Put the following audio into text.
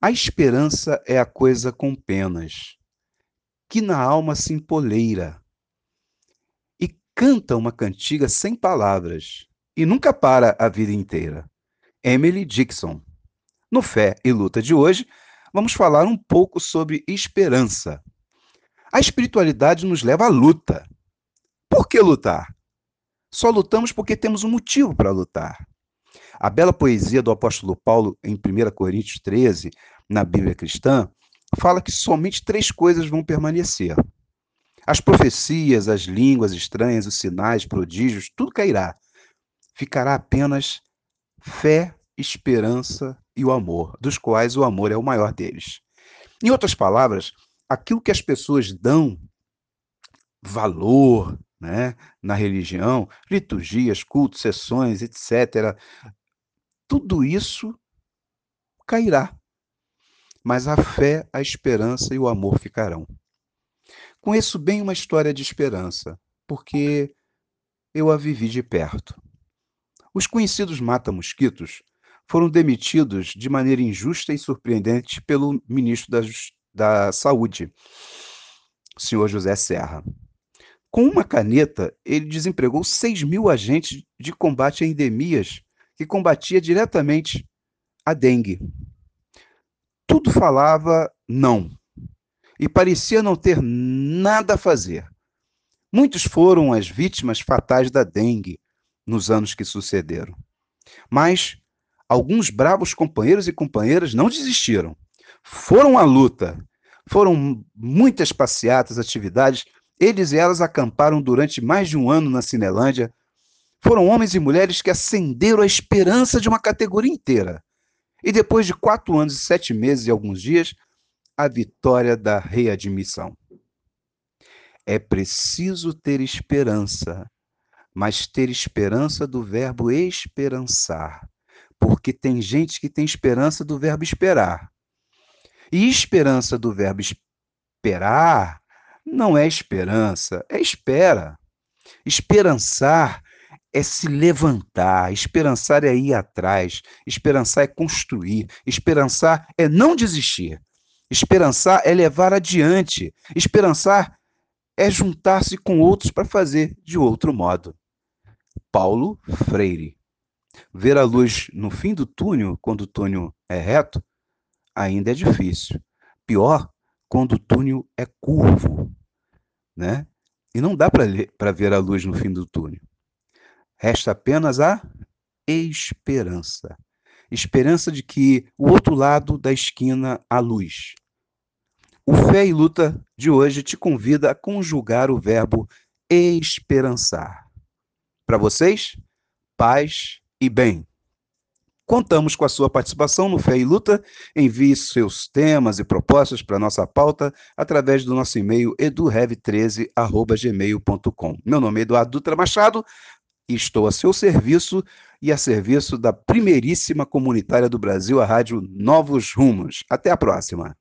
A esperança é a coisa com penas, que na alma se empoleira, e canta uma cantiga sem palavras, e nunca para a vida inteira. Emily Dixon. No Fé e Luta de hoje, vamos falar um pouco sobre esperança. A espiritualidade nos leva à luta. Por que lutar? Só lutamos porque temos um motivo para lutar. A bela poesia do apóstolo Paulo em 1 Coríntios 13, na Bíblia cristã, fala que somente três coisas vão permanecer: as profecias, as línguas estranhas, os sinais, prodígios, tudo cairá. Ficará apenas fé, esperança e o amor, dos quais o amor é o maior deles. Em outras palavras, aquilo que as pessoas dão valor né, na religião, liturgias, cultos, sessões, etc., tudo isso cairá. Mas a fé, a esperança e o amor ficarão. Conheço bem uma história de esperança, porque eu a vivi de perto. Os conhecidos mata-mosquitos foram demitidos de maneira injusta e surpreendente pelo ministro da, da Saúde, senhor José Serra. Com uma caneta, ele desempregou 6 mil agentes de combate a endemias que combatia diretamente a dengue. Tudo falava não e parecia não ter nada a fazer. Muitos foram as vítimas fatais da dengue nos anos que sucederam. Mas alguns bravos companheiros e companheiras não desistiram. Foram à luta. Foram muitas passeatas, atividades. Eles e elas acamparam durante mais de um ano na Cinelândia. Foram homens e mulheres que acenderam a esperança de uma categoria inteira. E depois de quatro anos e sete meses e alguns dias, a vitória da readmissão. É preciso ter esperança, mas ter esperança do verbo esperançar porque tem gente que tem esperança do verbo esperar. E esperança do verbo esperar não é esperança, é espera. Esperançar é se levantar, esperançar é ir atrás, esperançar é construir, esperançar é não desistir, esperançar é levar adiante, esperançar é juntar-se com outros para fazer de outro modo. Paulo Freire Ver a luz no fim do túnel, quando o túnel é reto, ainda é difícil. Pior, quando o túnel é curvo, né? E não dá para ver a luz no fim do túnel. Resta apenas a esperança. Esperança de que o outro lado da esquina há luz. O Fé e Luta de hoje te convida a conjugar o verbo esperançar. Para vocês, paz e bem. Contamos com a sua participação no Fé e Luta. Envie seus temas e propostas para nossa pauta através do nosso e-mail edurev13@gmail.com. Meu nome é Eduardo Dutra Machado e estou a seu serviço e a serviço da primeiríssima comunitária do Brasil, a rádio Novos Rumos. Até a próxima.